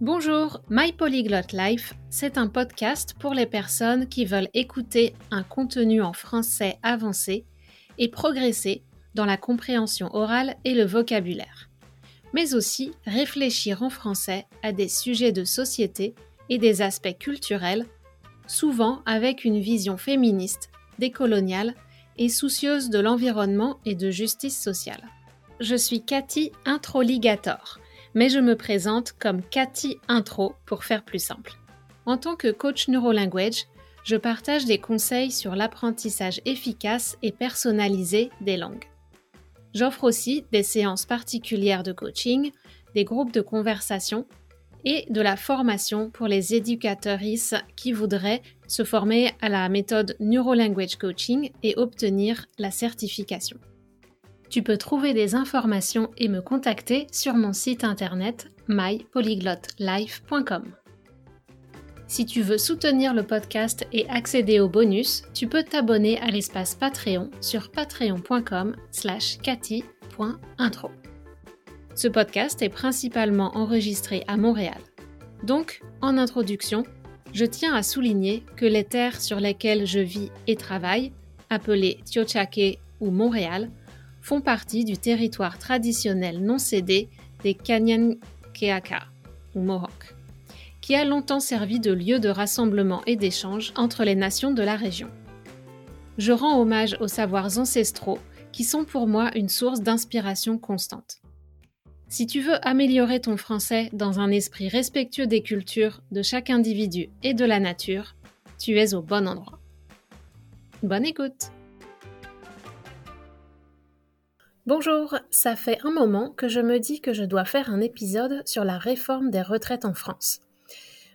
Bonjour, My Polyglot Life, c'est un podcast pour les personnes qui veulent écouter un contenu en français avancé et progresser dans la compréhension orale et le vocabulaire, mais aussi réfléchir en français à des sujets de société et des aspects culturels, souvent avec une vision féministe, décoloniale et soucieuse de l'environnement et de justice sociale. Je suis Cathy Introligator mais je me présente comme Cathy Intro pour faire plus simple. En tant que coach NeuroLanguage, je partage des conseils sur l'apprentissage efficace et personnalisé des langues. J'offre aussi des séances particulières de coaching, des groupes de conversation et de la formation pour les éducateurs qui voudraient se former à la méthode NeuroLanguage Coaching et obtenir la certification. Tu peux trouver des informations et me contacter sur mon site internet mypolyglotlife.com. Si tu veux soutenir le podcast et accéder aux bonus, tu peux t'abonner à l'espace Patreon sur patreon.com slash. Ce podcast est principalement enregistré à Montréal. Donc, en introduction, je tiens à souligner que les terres sur lesquelles je vis et travaille, appelées Tiochake ou Montréal, font partie du territoire traditionnel non cédé des Kanyankeaka ou Mohawks, qui a longtemps servi de lieu de rassemblement et d'échange entre les nations de la région. Je rends hommage aux savoirs ancestraux qui sont pour moi une source d'inspiration constante. Si tu veux améliorer ton français dans un esprit respectueux des cultures, de chaque individu et de la nature, tu es au bon endroit. Bonne écoute Bonjour, ça fait un moment que je me dis que je dois faire un épisode sur la réforme des retraites en France.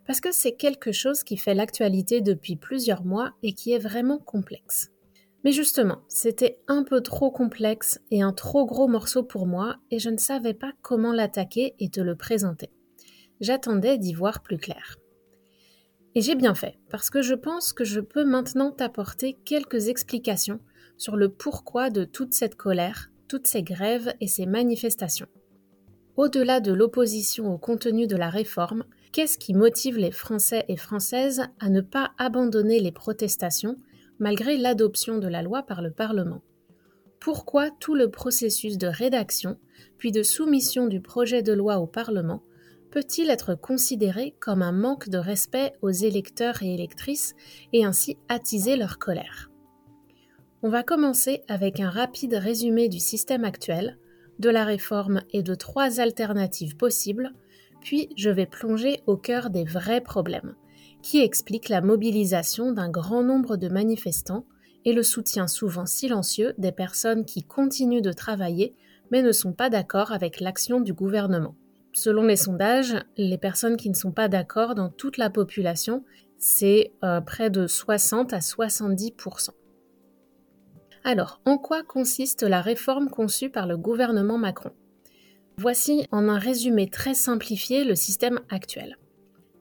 Parce que c'est quelque chose qui fait l'actualité depuis plusieurs mois et qui est vraiment complexe. Mais justement, c'était un peu trop complexe et un trop gros morceau pour moi et je ne savais pas comment l'attaquer et te le présenter. J'attendais d'y voir plus clair. Et j'ai bien fait, parce que je pense que je peux maintenant t'apporter quelques explications sur le pourquoi de toute cette colère toutes ces grèves et ces manifestations. Au-delà de l'opposition au contenu de la réforme, qu'est-ce qui motive les Français et Françaises à ne pas abandonner les protestations malgré l'adoption de la loi par le Parlement? Pourquoi tout le processus de rédaction, puis de soumission du projet de loi au Parlement, peut-il être considéré comme un manque de respect aux électeurs et électrices et ainsi attiser leur colère? On va commencer avec un rapide résumé du système actuel, de la réforme et de trois alternatives possibles, puis je vais plonger au cœur des vrais problèmes, qui expliquent la mobilisation d'un grand nombre de manifestants et le soutien souvent silencieux des personnes qui continuent de travailler mais ne sont pas d'accord avec l'action du gouvernement. Selon les sondages, les personnes qui ne sont pas d'accord dans toute la population, c'est euh, près de 60 à 70 alors, en quoi consiste la réforme conçue par le gouvernement Macron? Voici en un résumé très simplifié le système actuel.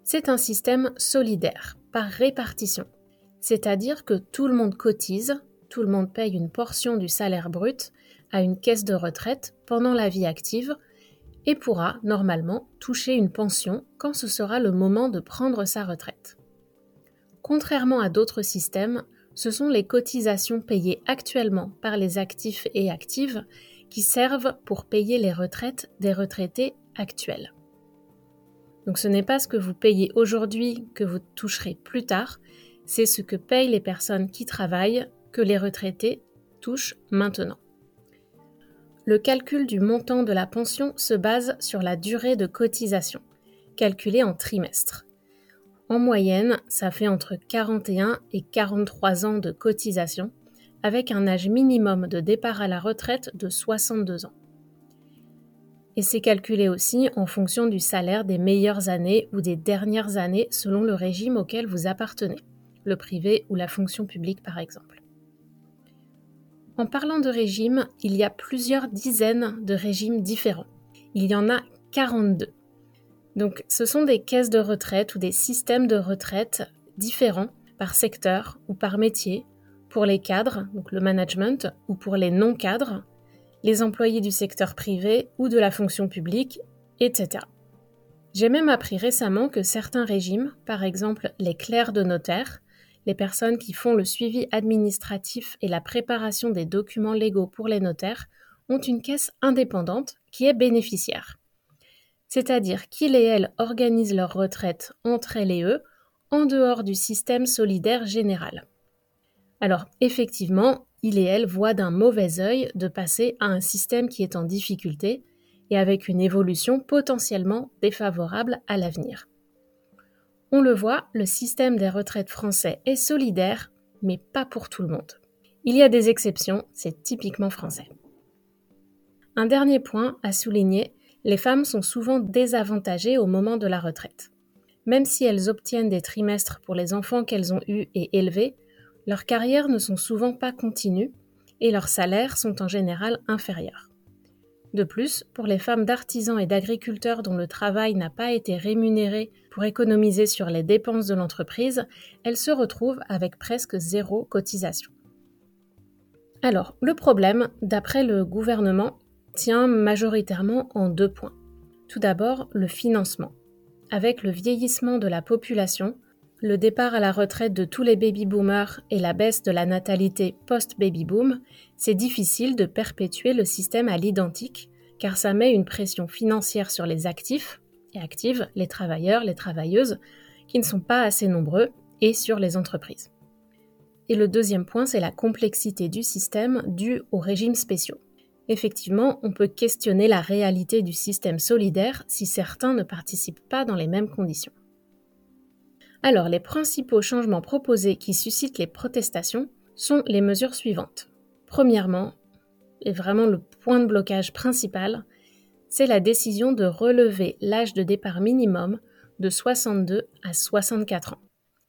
C'est un système solidaire, par répartition, c'est-à-dire que tout le monde cotise, tout le monde paye une portion du salaire brut à une caisse de retraite pendant la vie active et pourra normalement toucher une pension quand ce sera le moment de prendre sa retraite. Contrairement à d'autres systèmes, ce sont les cotisations payées actuellement par les actifs et actives qui servent pour payer les retraites des retraités actuels. Donc ce n'est pas ce que vous payez aujourd'hui que vous toucherez plus tard, c'est ce que payent les personnes qui travaillent que les retraités touchent maintenant. Le calcul du montant de la pension se base sur la durée de cotisation, calculée en trimestres. En moyenne, ça fait entre 41 et 43 ans de cotisation, avec un âge minimum de départ à la retraite de 62 ans. Et c'est calculé aussi en fonction du salaire des meilleures années ou des dernières années selon le régime auquel vous appartenez, le privé ou la fonction publique par exemple. En parlant de régime, il y a plusieurs dizaines de régimes différents. Il y en a 42. Donc ce sont des caisses de retraite ou des systèmes de retraite différents par secteur ou par métier pour les cadres, donc le management, ou pour les non-cadres, les employés du secteur privé ou de la fonction publique, etc. J'ai même appris récemment que certains régimes, par exemple les clercs de notaire, les personnes qui font le suivi administratif et la préparation des documents légaux pour les notaires, ont une caisse indépendante qui est bénéficiaire. C'est-à-dire qu'ils et elles organisent leur retraite entre elles et eux, en dehors du système solidaire général. Alors, effectivement, il et elle voient d'un mauvais œil de passer à un système qui est en difficulté et avec une évolution potentiellement défavorable à l'avenir. On le voit, le système des retraites français est solidaire, mais pas pour tout le monde. Il y a des exceptions, c'est typiquement français. Un dernier point à souligner, les femmes sont souvent désavantagées au moment de la retraite. Même si elles obtiennent des trimestres pour les enfants qu'elles ont eus et élevés, leurs carrières ne sont souvent pas continues et leurs salaires sont en général inférieurs. De plus, pour les femmes d'artisans et d'agriculteurs dont le travail n'a pas été rémunéré pour économiser sur les dépenses de l'entreprise, elles se retrouvent avec presque zéro cotisation. Alors, le problème, d'après le gouvernement, tient majoritairement en deux points. Tout d'abord, le financement. Avec le vieillissement de la population, le départ à la retraite de tous les baby-boomers et la baisse de la natalité post-baby-boom, c'est difficile de perpétuer le système à l'identique, car ça met une pression financière sur les actifs et actives, les travailleurs, les travailleuses, qui ne sont pas assez nombreux, et sur les entreprises. Et le deuxième point, c'est la complexité du système due aux régimes spéciaux. Effectivement, on peut questionner la réalité du système solidaire si certains ne participent pas dans les mêmes conditions. Alors, les principaux changements proposés qui suscitent les protestations sont les mesures suivantes. Premièrement, et vraiment le point de blocage principal, c'est la décision de relever l'âge de départ minimum de 62 à 64 ans.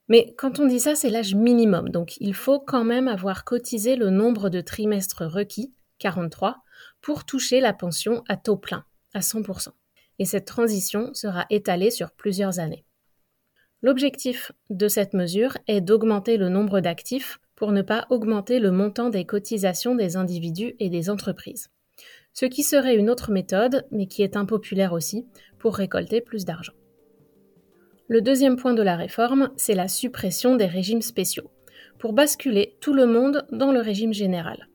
Mais quand on dit ça, c'est l'âge minimum, donc il faut quand même avoir cotisé le nombre de trimestres requis, 43, pour toucher la pension à taux plein, à 100%. Et cette transition sera étalée sur plusieurs années. L'objectif de cette mesure est d'augmenter le nombre d'actifs pour ne pas augmenter le montant des cotisations des individus et des entreprises. Ce qui serait une autre méthode, mais qui est impopulaire aussi, pour récolter plus d'argent. Le deuxième point de la réforme, c'est la suppression des régimes spéciaux, pour basculer tout le monde dans le régime général.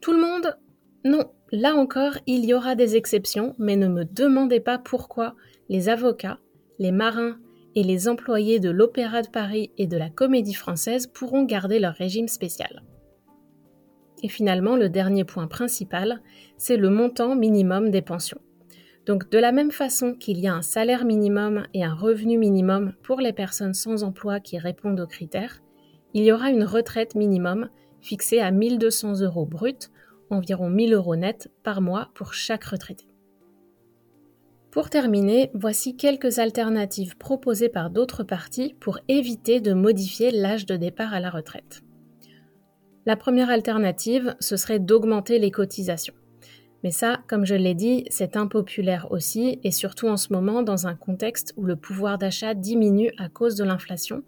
Tout le monde? Non, là encore, il y aura des exceptions, mais ne me demandez pas pourquoi les avocats, les marins et les employés de l'Opéra de Paris et de la Comédie Française pourront garder leur régime spécial. Et finalement, le dernier point principal, c'est le montant minimum des pensions. Donc de la même façon qu'il y a un salaire minimum et un revenu minimum pour les personnes sans emploi qui répondent aux critères, il y aura une retraite minimum fixée à 1200 euros brut, environ 1000 euros net par mois pour chaque retraité. Pour terminer, voici quelques alternatives proposées par d'autres partis pour éviter de modifier l'âge de départ à la retraite. La première alternative, ce serait d'augmenter les cotisations. Mais ça, comme je l'ai dit, c'est impopulaire aussi, et surtout en ce moment dans un contexte où le pouvoir d'achat diminue à cause de l'inflation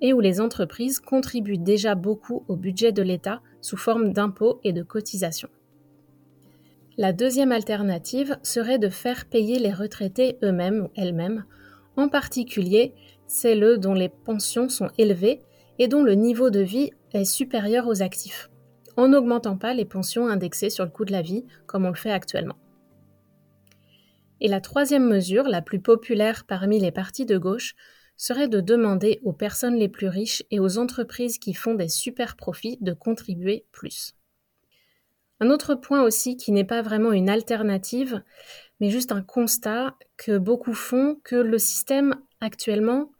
et où les entreprises contribuent déjà beaucoup au budget de l'État sous forme d'impôts et de cotisations. La deuxième alternative serait de faire payer les retraités eux-mêmes ou elles-mêmes, en particulier celles dont les pensions sont élevées et dont le niveau de vie est supérieur aux actifs, en n'augmentant pas les pensions indexées sur le coût de la vie comme on le fait actuellement. Et la troisième mesure, la plus populaire parmi les partis de gauche, serait de demander aux personnes les plus riches et aux entreprises qui font des super profits de contribuer plus. Un autre point aussi qui n'est pas vraiment une alternative, mais juste un constat que beaucoup font que le système actuellement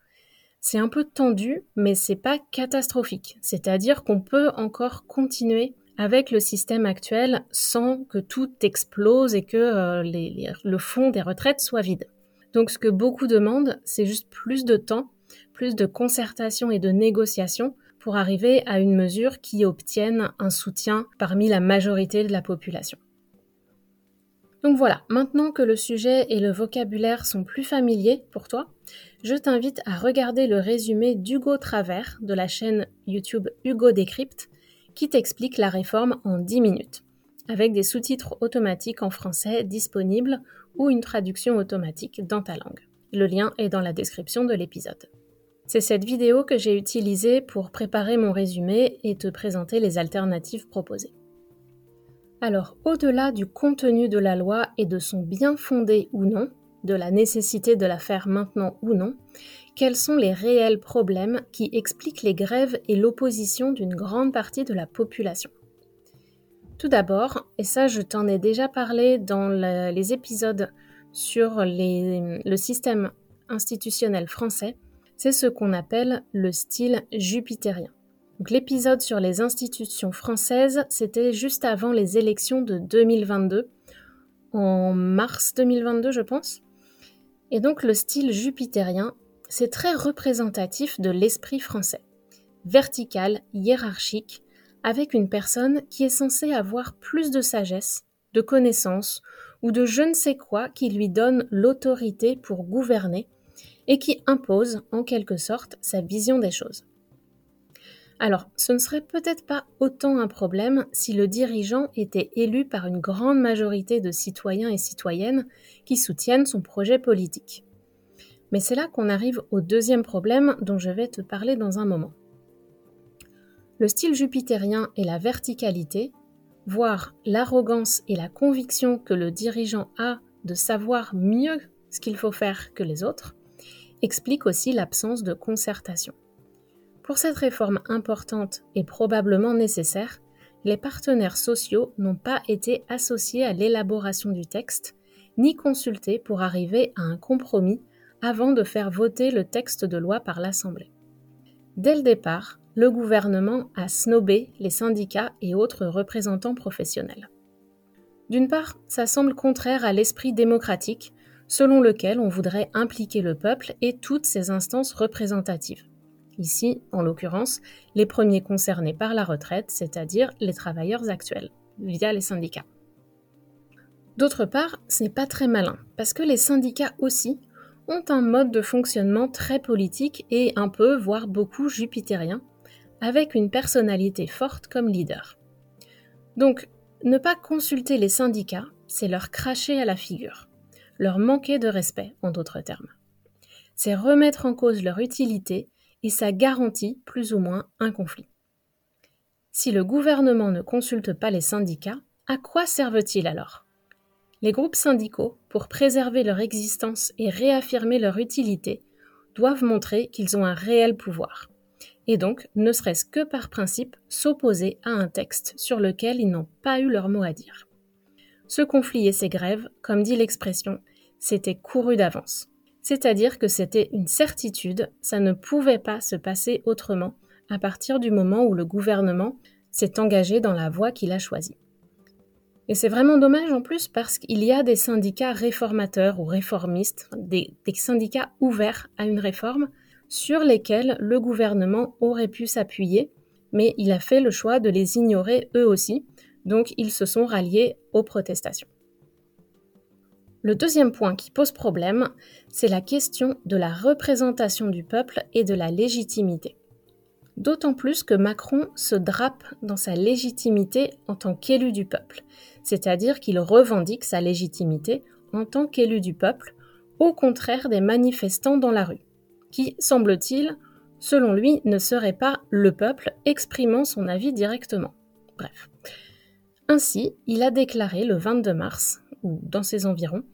c'est un peu tendu, mais c'est pas catastrophique. C'est-à-dire qu'on peut encore continuer avec le système actuel sans que tout explose et que euh, le fond des retraites soit vide. Donc ce que beaucoup demandent, c'est juste plus de temps, plus de concertation et de négociation pour arriver à une mesure qui obtienne un soutien parmi la majorité de la population. Donc voilà, maintenant que le sujet et le vocabulaire sont plus familiers pour toi, je t'invite à regarder le résumé d'Hugo Travers de la chaîne YouTube Hugo Décrypte qui t'explique la réforme en 10 minutes, avec des sous-titres automatiques en français disponibles ou une traduction automatique dans ta langue. Le lien est dans la description de l'épisode. C'est cette vidéo que j'ai utilisée pour préparer mon résumé et te présenter les alternatives proposées. Alors, au-delà du contenu de la loi et de son bien fondé ou non, de la nécessité de la faire maintenant ou non, quels sont les réels problèmes qui expliquent les grèves et l'opposition d'une grande partie de la population? Tout d'abord, et ça je t'en ai déjà parlé dans les épisodes sur le système institutionnel français, c'est ce qu'on appelle le style jupitérien. l'épisode sur les institutions françaises, c'était juste avant les élections de 2022, en mars 2022 je pense. Et donc le style jupitérien, c'est très représentatif de l'esprit français. Vertical, hiérarchique, avec une personne qui est censée avoir plus de sagesse, de connaissances ou de je ne sais quoi qui lui donne l'autorité pour gouverner et qui impose en quelque sorte sa vision des choses. Alors, ce ne serait peut-être pas autant un problème si le dirigeant était élu par une grande majorité de citoyens et citoyennes qui soutiennent son projet politique. Mais c'est là qu'on arrive au deuxième problème dont je vais te parler dans un moment. Le style jupitérien et la verticalité, voire l'arrogance et la conviction que le dirigeant a de savoir mieux ce qu'il faut faire que les autres, explique aussi l'absence de concertation. Pour cette réforme importante et probablement nécessaire, les partenaires sociaux n'ont pas été associés à l'élaboration du texte, ni consultés pour arriver à un compromis avant de faire voter le texte de loi par l'Assemblée. Dès le départ, le gouvernement a snobé les syndicats et autres représentants professionnels. D'une part, ça semble contraire à l'esprit démocratique selon lequel on voudrait impliquer le peuple et toutes ses instances représentatives. Ici, en l'occurrence, les premiers concernés par la retraite, c'est-à-dire les travailleurs actuels, via les syndicats. D'autre part, ce n'est pas très malin, parce que les syndicats aussi ont un mode de fonctionnement très politique et un peu, voire beaucoup jupitérien, avec une personnalité forte comme leader. Donc, ne pas consulter les syndicats, c'est leur cracher à la figure leur manquer de respect, en d'autres termes. C'est remettre en cause leur utilité et ça garantit plus ou moins un conflit. Si le gouvernement ne consulte pas les syndicats, à quoi servent-ils alors? Les groupes syndicaux, pour préserver leur existence et réaffirmer leur utilité, doivent montrer qu'ils ont un réel pouvoir, et donc, ne serait-ce que par principe, s'opposer à un texte sur lequel ils n'ont pas eu leur mot à dire. Ce conflit et ces grèves, comme dit l'expression, c'était couru d'avance. C'est-à-dire que c'était une certitude, ça ne pouvait pas se passer autrement à partir du moment où le gouvernement s'est engagé dans la voie qu'il a choisie. Et c'est vraiment dommage en plus parce qu'il y a des syndicats réformateurs ou réformistes, des, syndicats ouverts à une réforme, sur lesquels le gouvernement aurait pu s'appuyer, mais il a fait le choix de les ignorer eux aussi, donc ils se sont ralliés aux protestations. Le deuxième point qui pose problème, c'est la question de la représentation du peuple et de la légitimité. D'autant plus que Macron se drape dans sa légitimité en tant qu'élu du peuple, c'est-à-dire qu'il revendique sa légitimité en tant qu'élu du peuple, au contraire des manifestants dans la rue, qui, semble-t-il, selon lui, ne seraient pas le peuple exprimant son avis directement. Bref. Ainsi, il a déclaré le 22 mars, ou dans ses environs,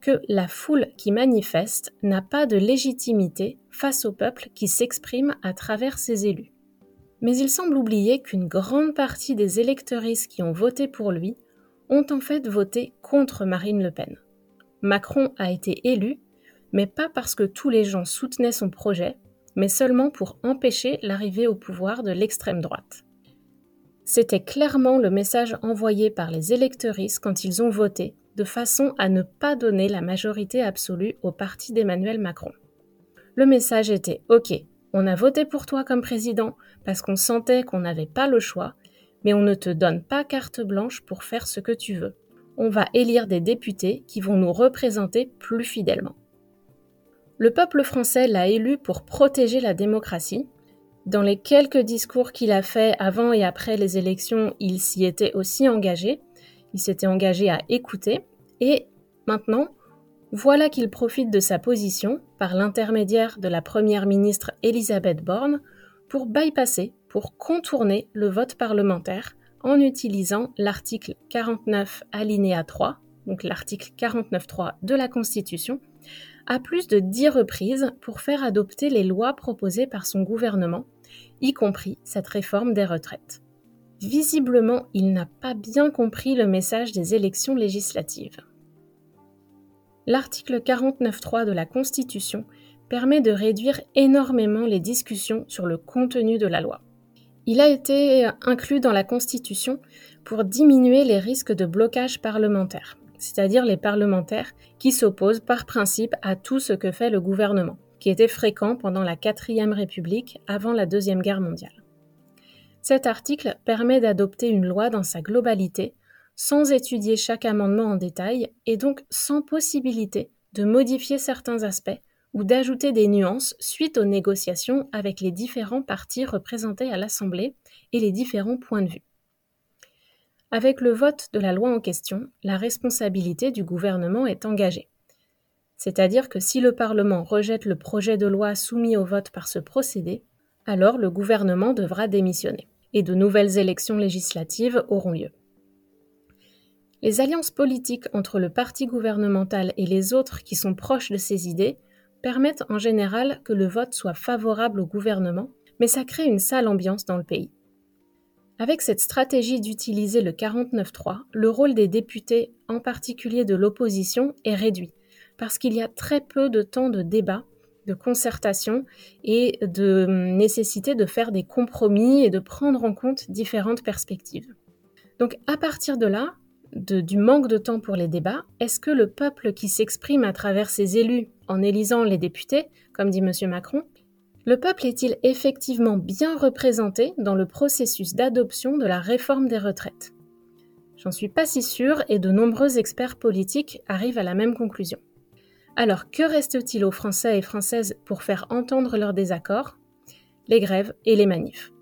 que la foule qui manifeste n'a pas de légitimité face au peuple qui s'exprime à travers ses élus. Mais il semble oublier qu'une grande partie des électeuristes qui ont voté pour lui ont en fait voté contre Marine Le Pen. Macron a été élu, mais pas parce que tous les gens soutenaient son projet, mais seulement pour empêcher l'arrivée au pouvoir de l'extrême droite. C'était clairement le message envoyé par les électeuristes quand ils ont voté, de façon à ne pas donner la majorité absolue au parti d'Emmanuel Macron. Le message était OK, on a voté pour toi comme président parce qu'on sentait qu'on n'avait pas le choix, mais on ne te donne pas carte blanche pour faire ce que tu veux. On va élire des députés qui vont nous représenter plus fidèlement. Le peuple français l'a élu pour protéger la démocratie, dans les quelques discours qu'il a faits avant et après les élections, il s'y était aussi engagé. Il s'était engagé à écouter. Et maintenant, Voilà qu'il profite de sa position, par l'intermédiaire de la première ministre Elisabeth Borne, pour bypasser, pour contourner le vote parlementaire en utilisant l'article 49 alinéa 3, donc l'article 49.3 de la Constitution, à plus de dix reprises pour faire adopter les lois proposées par son gouvernement, y compris cette réforme des retraites. Visiblement, il n'a pas bien compris le message des élections législatives. L'article 49.3 de la Constitution permet de réduire énormément les discussions sur le contenu de la loi. Il a été inclus dans la Constitution pour diminuer les risques de blocage parlementaire, c'est-à-dire les parlementaires qui s'opposent par principe à tout ce que fait le gouvernement, qui était fréquent pendant la quatrième République avant la Deuxième Guerre mondiale. Cet article permet d'adopter une loi dans sa globalité, sans étudier chaque amendement en détail, et donc sans possibilité de modifier certains aspects ou d'ajouter des nuances suite aux négociations avec les différents partis représentés à l'Assemblée et les différents points de vue. Avec le vote de la loi en question, la responsabilité du gouvernement est engagée. C'est-à-dire que si le Parlement rejette le projet de loi soumis au vote par ce procédé, alors le gouvernement devra démissionner et de nouvelles élections législatives auront lieu. Les alliances politiques entre le parti gouvernemental et les autres qui sont proches de ces idées permettent en général que le vote soit favorable au gouvernement, mais ça crée une sale ambiance dans le pays. Avec cette stratégie d'utiliser le 49-3, le rôle des députés, en particulier de l'opposition, est réduit, parce qu'il y a très peu de temps de débat, de concertation et de nécessité de faire des compromis et de prendre en compte différentes perspectives. Donc à partir de là, du manque de temps pour les débats, est-ce que le peuple qui s'exprime à travers ses élus en élisant les députés, comme dit M. Macron, le peuple est-il effectivement bien représenté dans le processus d'adoption de la réforme des retraites? J'en suis pas si sûre et de nombreux experts politiques arrivent à la même conclusion. Alors que reste-t-il aux Français et Françaises pour faire entendre leurs désaccords? Les grèves et les manifs.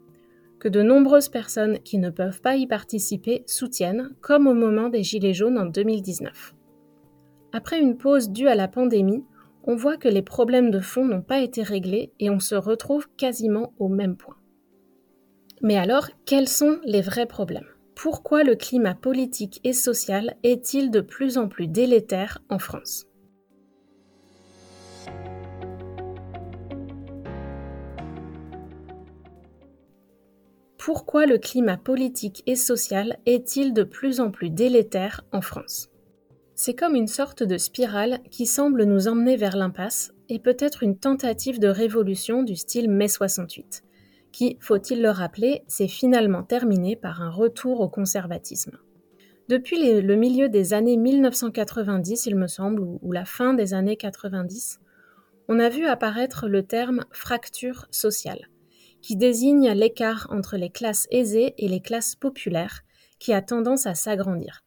Que de nombreuses personnes qui ne peuvent pas y participer soutiennent, comme au moment des Gilets jaunes en 2019. Après une pause due à la pandémie, on voit que les problèmes de fond n'ont pas été réglés et on se retrouve quasiment au même point. Mais alors, quels sont les vrais problèmes? Pourquoi le climat politique et social est-il de plus en plus délétère en France? Pourquoi le climat politique et social est-il de plus en plus délétère en France? C'est comme une sorte de spirale qui semble nous emmener vers l'impasse et peut-être une tentative de révolution du style mai 68, qui, faut-il le rappeler, s'est finalement terminée par un retour au conservatisme. Depuis le milieu des années 1990, il me semble, ou la fin des années 90, on a vu apparaître le terme fracture sociale, qui désigne l'écart entre les classes aisées et les classes populaires, qui a tendance à s'agrandir.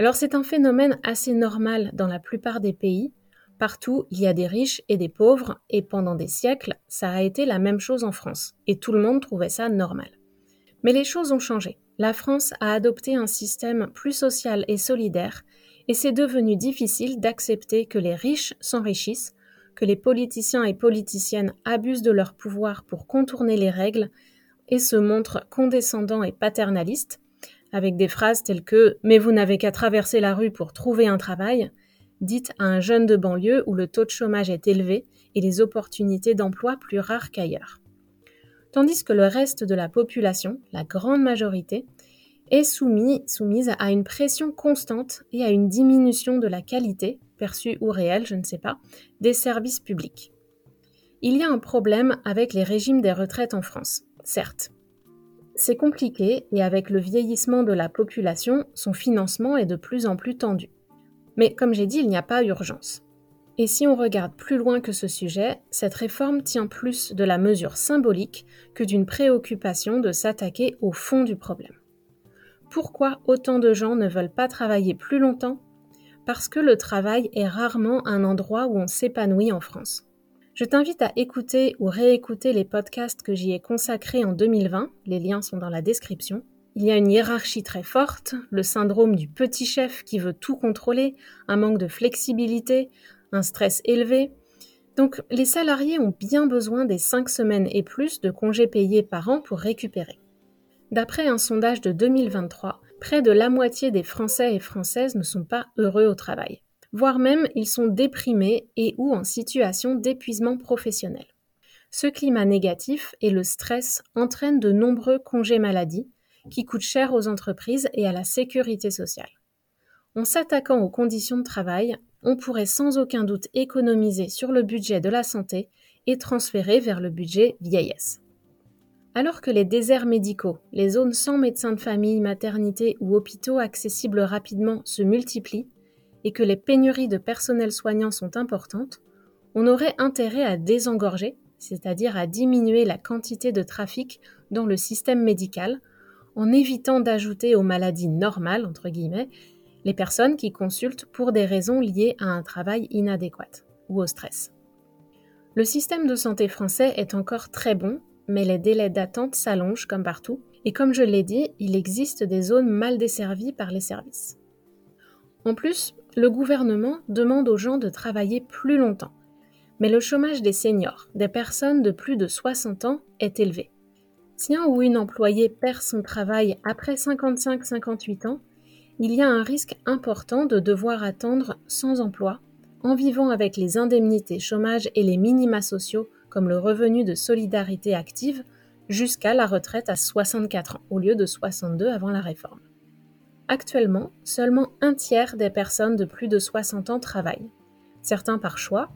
Alors c'est un phénomène assez normal dans la plupart des pays. Partout, il y a des riches et des pauvres, et pendant des siècles, ça a été la même chose en France, et tout le monde trouvait ça normal. Mais les choses ont changé. La France a adopté un système plus social et solidaire, et c'est devenu difficile d'accepter que les riches s'enrichissent, que les politiciens et politiciennes abusent de leur pouvoir pour contourner les règles et se montrent condescendants et paternalistes, avec des phrases telles que Mais vous n'avez qu'à traverser la rue pour trouver un travail, dites à un jeune de banlieue où le taux de chômage est élevé et les opportunités d'emploi plus rares qu'ailleurs. Tandis que le reste de la population, la grande majorité, est soumis, soumise à une pression constante et à une diminution de la qualité, perçue ou réelle, je ne sais pas, des services publics. Il y a un problème avec les régimes des retraites en France, certes, c'est compliqué et avec le vieillissement de la population, son financement est de plus en plus tendu. Mais comme j'ai dit, il n'y a pas urgence. Et si on regarde plus loin que ce sujet, cette réforme tient plus de la mesure symbolique que d'une préoccupation de s'attaquer au fond du problème. Pourquoi autant de gens ne veulent pas travailler plus longtemps? Parce que le travail est rarement un endroit où on s'épanouit en France. Je t'invite à écouter ou réécouter les podcasts que j'y ai consacrés en 2020, les liens sont dans la description. Il y a une hiérarchie très forte, le syndrome du petit chef qui veut tout contrôler, un manque de flexibilité, un stress élevé. Donc les salariés ont bien besoin des 5 semaines et plus de congés payés par an pour récupérer. D'après un sondage de 2023, près de la moitié des Français et Françaises ne sont pas heureux au travail, voire même ils sont déprimés et ou en situation d'épuisement professionnel. Ce climat négatif et le stress entraînent de nombreux congés maladie, qui coûtent cher aux entreprises et à la sécurité sociale. En s'attaquant aux conditions de travail, on pourrait sans aucun doute économiser sur le budget de la santé et transférer vers le budget vieillesse. Alors que les déserts médicaux, les zones sans médecins de famille, maternité ou hôpitaux accessibles rapidement se multiplient et que les pénuries de personnel soignant sont importantes, on aurait intérêt à désengorger, c'est-à-dire à diminuer la quantité de trafic dans le système médical en évitant d'ajouter aux maladies normales, entre guillemets, les personnes qui consultent pour des raisons liées à un travail inadéquat ou au stress. Le système de santé français est encore très bon, mais les délais d'attente s'allongent comme partout, et comme je l'ai dit, il existe des zones mal desservies par les services. En plus, le gouvernement demande aux gens de travailler plus longtemps, mais le chômage des seniors, des personnes de plus de 60 ans, est élevé. Si un ou une employée perd son travail après 55-58 ans, il y a un risque important de devoir attendre sans emploi, en vivant avec les indemnités chômage et les minima sociaux comme le revenu de solidarité active jusqu'à la retraite à 64 ans au lieu de 62 avant la réforme. Actuellement, seulement un tiers des personnes de plus de 60 ans travaillent, certains par choix,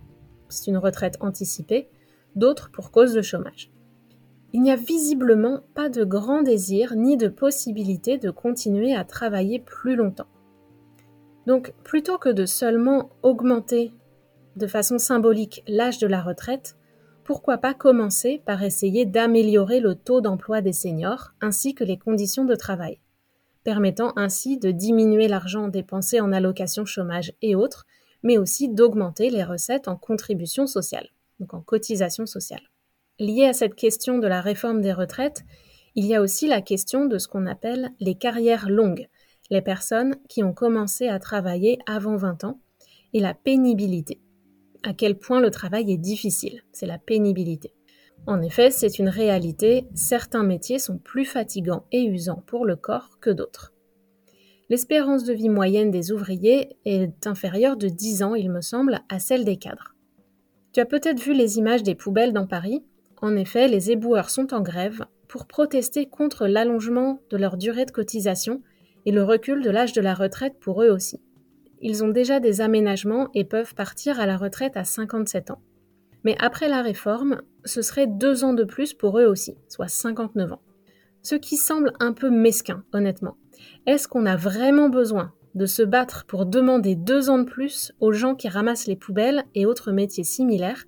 c'est une retraite anticipée, d'autres pour cause de chômage. Il n'y a visiblement pas de grand désir ni de possibilité de continuer à travailler plus longtemps. Donc plutôt que de seulement augmenter de façon symbolique l'âge de la retraite, pourquoi pas commencer par essayer d'améliorer le taux d'emploi des seniors ainsi que les conditions de travail, permettant ainsi de diminuer l'argent dépensé en allocations chômage et autres, mais aussi d'augmenter les recettes en contribution sociale, donc en cotisation sociale. Lié à cette question de la réforme des retraites, il y a aussi la question de ce qu'on appelle les carrières longues, les personnes qui ont commencé à travailler avant 20 ans, et la pénibilité. À quel point le travail est difficile, c'est la pénibilité. En effet, c'est une réalité, certains métiers sont plus fatigants et usants pour le corps que d'autres. L'espérance de vie moyenne des ouvriers est inférieure de 10 ans, il me semble, à celle des cadres. Tu as peut-être vu les images des poubelles dans Paris, en effet, les éboueurs sont en grève pour protester contre l'allongement de leur durée de cotisation et le recul de l'âge de la retraite pour eux aussi. Ils ont déjà des aménagements et peuvent partir à la retraite à 57 ans. Mais après la réforme, ce serait deux ans de plus pour eux aussi, soit 59 ans. Ce qui semble un peu mesquin, honnêtement. Est-ce qu'on a vraiment besoin de se battre pour demander deux ans de plus aux gens qui ramassent les poubelles et autres métiers similaires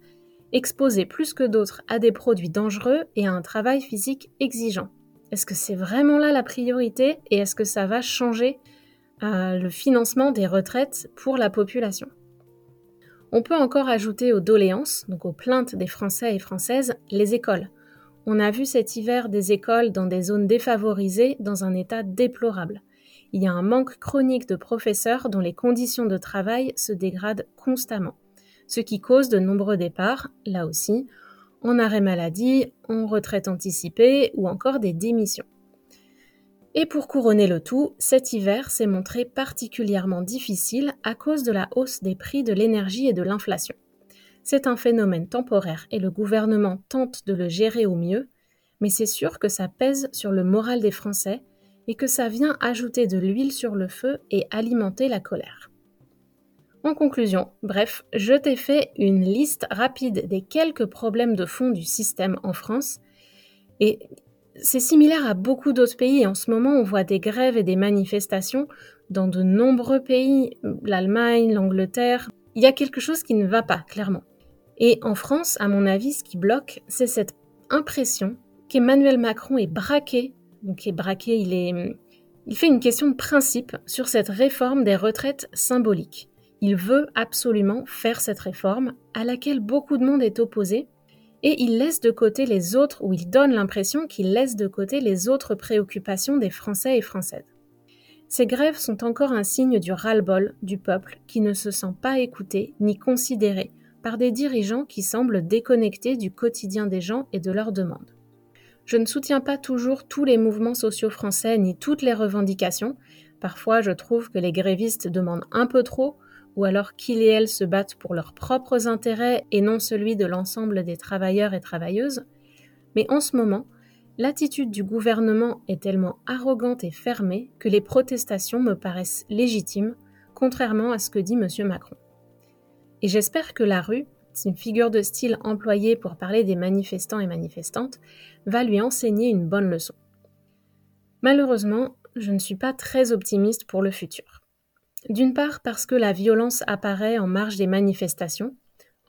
exposés plus que d'autres à des produits dangereux et à un travail physique exigeant? Est-ce que c'est vraiment là la priorité et est-ce que ça va changer euh, le financement des retraites pour la population? On peut encore ajouter aux doléances, donc aux plaintes des Français et Françaises, les écoles. On a vu cet hiver des écoles dans des zones défavorisées dans un état déplorable. Il y a un manque chronique de professeurs dont les conditions de travail se dégradent constamment ce qui cause de nombreux départs, là aussi, en arrêt maladie, en retraite anticipée ou encore des démissions. Et pour couronner le tout, cet hiver s'est montré particulièrement difficile à cause de la hausse des prix de l'énergie et de l'inflation. C'est un phénomène temporaire et le gouvernement tente de le gérer au mieux, mais c'est sûr que ça pèse sur le moral des Français et que ça vient ajouter de l'huile sur le feu et alimenter la colère. En conclusion, bref, je t'ai fait une liste rapide des quelques problèmes de fond du système en France. Et c'est similaire à beaucoup d'autres pays. En ce moment, on voit des grèves et des manifestations dans de nombreux pays, l'Allemagne, l'Angleterre. Il y a quelque chose qui ne va pas, clairement. Et en France, à mon avis, ce qui bloque, c'est cette impression qu'Emmanuel Macron est braqué. Donc, est braqué, il est, il fait une question de principe sur cette réforme des retraites symboliques. Il veut absolument faire cette réforme à laquelle beaucoup de monde est opposé et il laisse de côté les autres, ou il donne l'impression qu'il laisse de côté les autres préoccupations des Français et Françaises. Ces grèves sont encore un signe du ras-le-bol du peuple qui ne se sent pas écouté ni considéré par des dirigeants qui semblent déconnectés du quotidien des gens et de leurs demandes. Je ne soutiens pas toujours tous les mouvements sociaux français ni toutes les revendications. Parfois, je trouve que les grévistes demandent un peu trop, ou alors qu'ils et elles se battent pour leurs propres intérêts et non celui de l'ensemble des travailleurs et travailleuses. Mais en ce moment, l'attitude du gouvernement est tellement arrogante et fermée que les protestations me paraissent légitimes, contrairement à ce que dit M. Macron. Et j'espère que la rue, c'est une figure de style employée pour parler des manifestants et manifestantes, va lui enseigner une bonne leçon. Malheureusement, je ne suis pas très optimiste pour le futur. D'une part parce que la violence apparaît en marge des manifestations.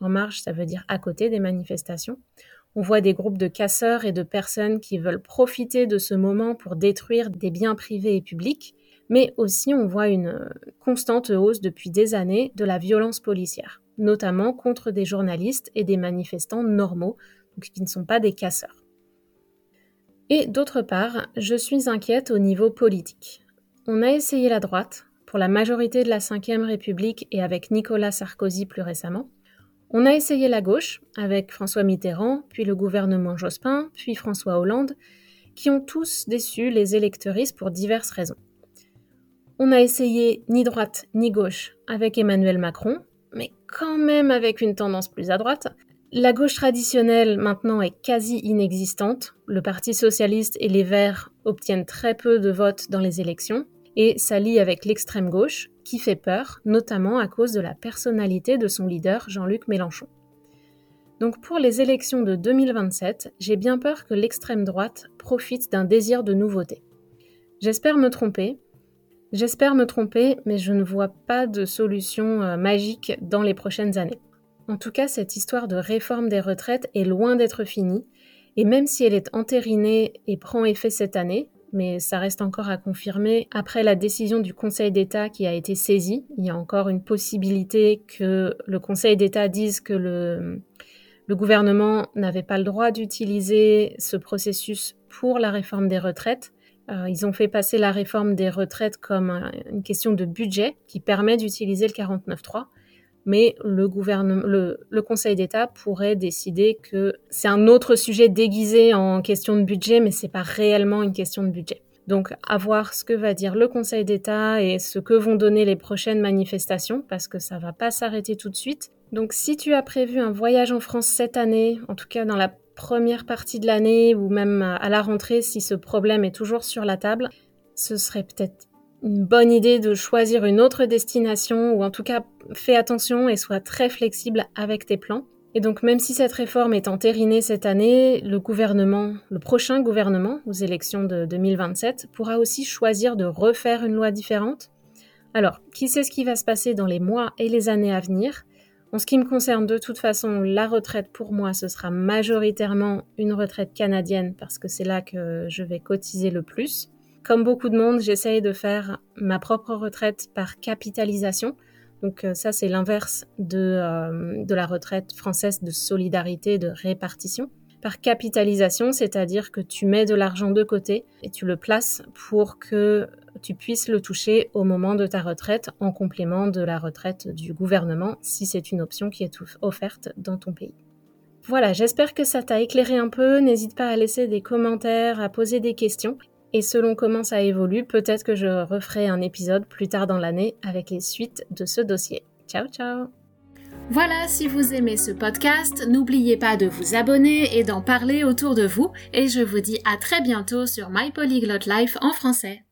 En marge, ça veut dire à côté des manifestations. On voit des groupes de casseurs et de personnes qui veulent profiter de ce moment pour détruire des biens privés et publics, mais aussi on voit une constante hausse depuis des années de la violence policière notamment contre des journalistes et des manifestants normaux, qui ne sont pas des casseurs. Et d'autre part, je suis inquiète au niveau politique. On a essayé la droite, pour la majorité de la Ve République et avec Nicolas Sarkozy plus récemment. On a essayé la gauche, avec François Mitterrand, puis le gouvernement Jospin, puis François Hollande, qui ont tous déçu les électeuristes pour diverses raisons. On a essayé ni droite ni gauche avec Emmanuel Macron, mais quand même avec une tendance plus à droite. La gauche traditionnelle maintenant est quasi inexistante. Le Parti socialiste et les Verts obtiennent très peu de votes dans les élections et s'allie avec l'extrême gauche, qui fait peur, notamment à cause de la personnalité de son leader Jean-Luc Mélenchon. Donc pour les élections de 2027, j'ai bien peur que l'extrême droite profite d'un désir de nouveauté. J'espère me tromper, J'espère me tromper, mais je ne vois pas de solution euh, magique dans les prochaines années. En tout cas, cette histoire de réforme des retraites est loin d'être finie, et même si elle est entérinée et prend effet cette année, mais ça reste encore à confirmer, après la décision du Conseil d'État qui a été saisie, il y a encore une possibilité que le Conseil d'État dise que le, gouvernement n'avait pas le droit d'utiliser ce processus pour la réforme des retraites. Euh, ils ont fait passer la réforme des retraites comme une question de budget qui permet d'utiliser le 49.3, mais le, gouvernement, le, Conseil d'État pourrait décider que c'est un autre sujet déguisé en question de budget, mais c'est pas réellement une question de budget. Donc, à voir ce que va dire le Conseil d'État et ce que vont donner les prochaines manifestations, parce que ça va pas s'arrêter tout de suite. Donc, si tu as prévu un voyage en France cette année, en tout cas dans la première partie de l'année ou même à la rentrée, si ce problème est toujours sur la table, ce serait peut-être une bonne idée de choisir une autre destination ou en tout cas fais attention et sois très flexible avec tes plans. Et donc même si cette réforme est entérinée cette année, le gouvernement, le prochain gouvernement aux élections de 2027 pourra aussi choisir de refaire une loi différente. Alors, qui sait ce qui va se passer dans les mois et les années à venir? En ce qui me concerne, de toute façon, la retraite pour moi, ce sera majoritairement une retraite canadienne parce que c'est là que je vais cotiser le plus. Comme beaucoup de monde, j'essaye de faire ma propre retraite par capitalisation. Donc euh, ça, c'est l'inverse euh, de la retraite française de solidarité, de répartition par capitalisation, c'est-à-dire que tu mets de l'argent de côté et tu le places pour que tu puisses le toucher au moment de ta retraite en complément de la retraite du gouvernement si c'est une option qui est offerte dans ton pays. Voilà, j'espère que ça t'a éclairé un peu. N'hésite pas à laisser des commentaires, à poser des questions. Et selon comment ça évolue, peut-être que je referai un épisode plus tard dans l'année avec les suites de ce dossier. Ciao ciao voilà, si vous aimez ce podcast, n'oubliez pas de vous abonner et d'en parler autour de vous, et je vous dis à très bientôt sur My Polyglot Life en français.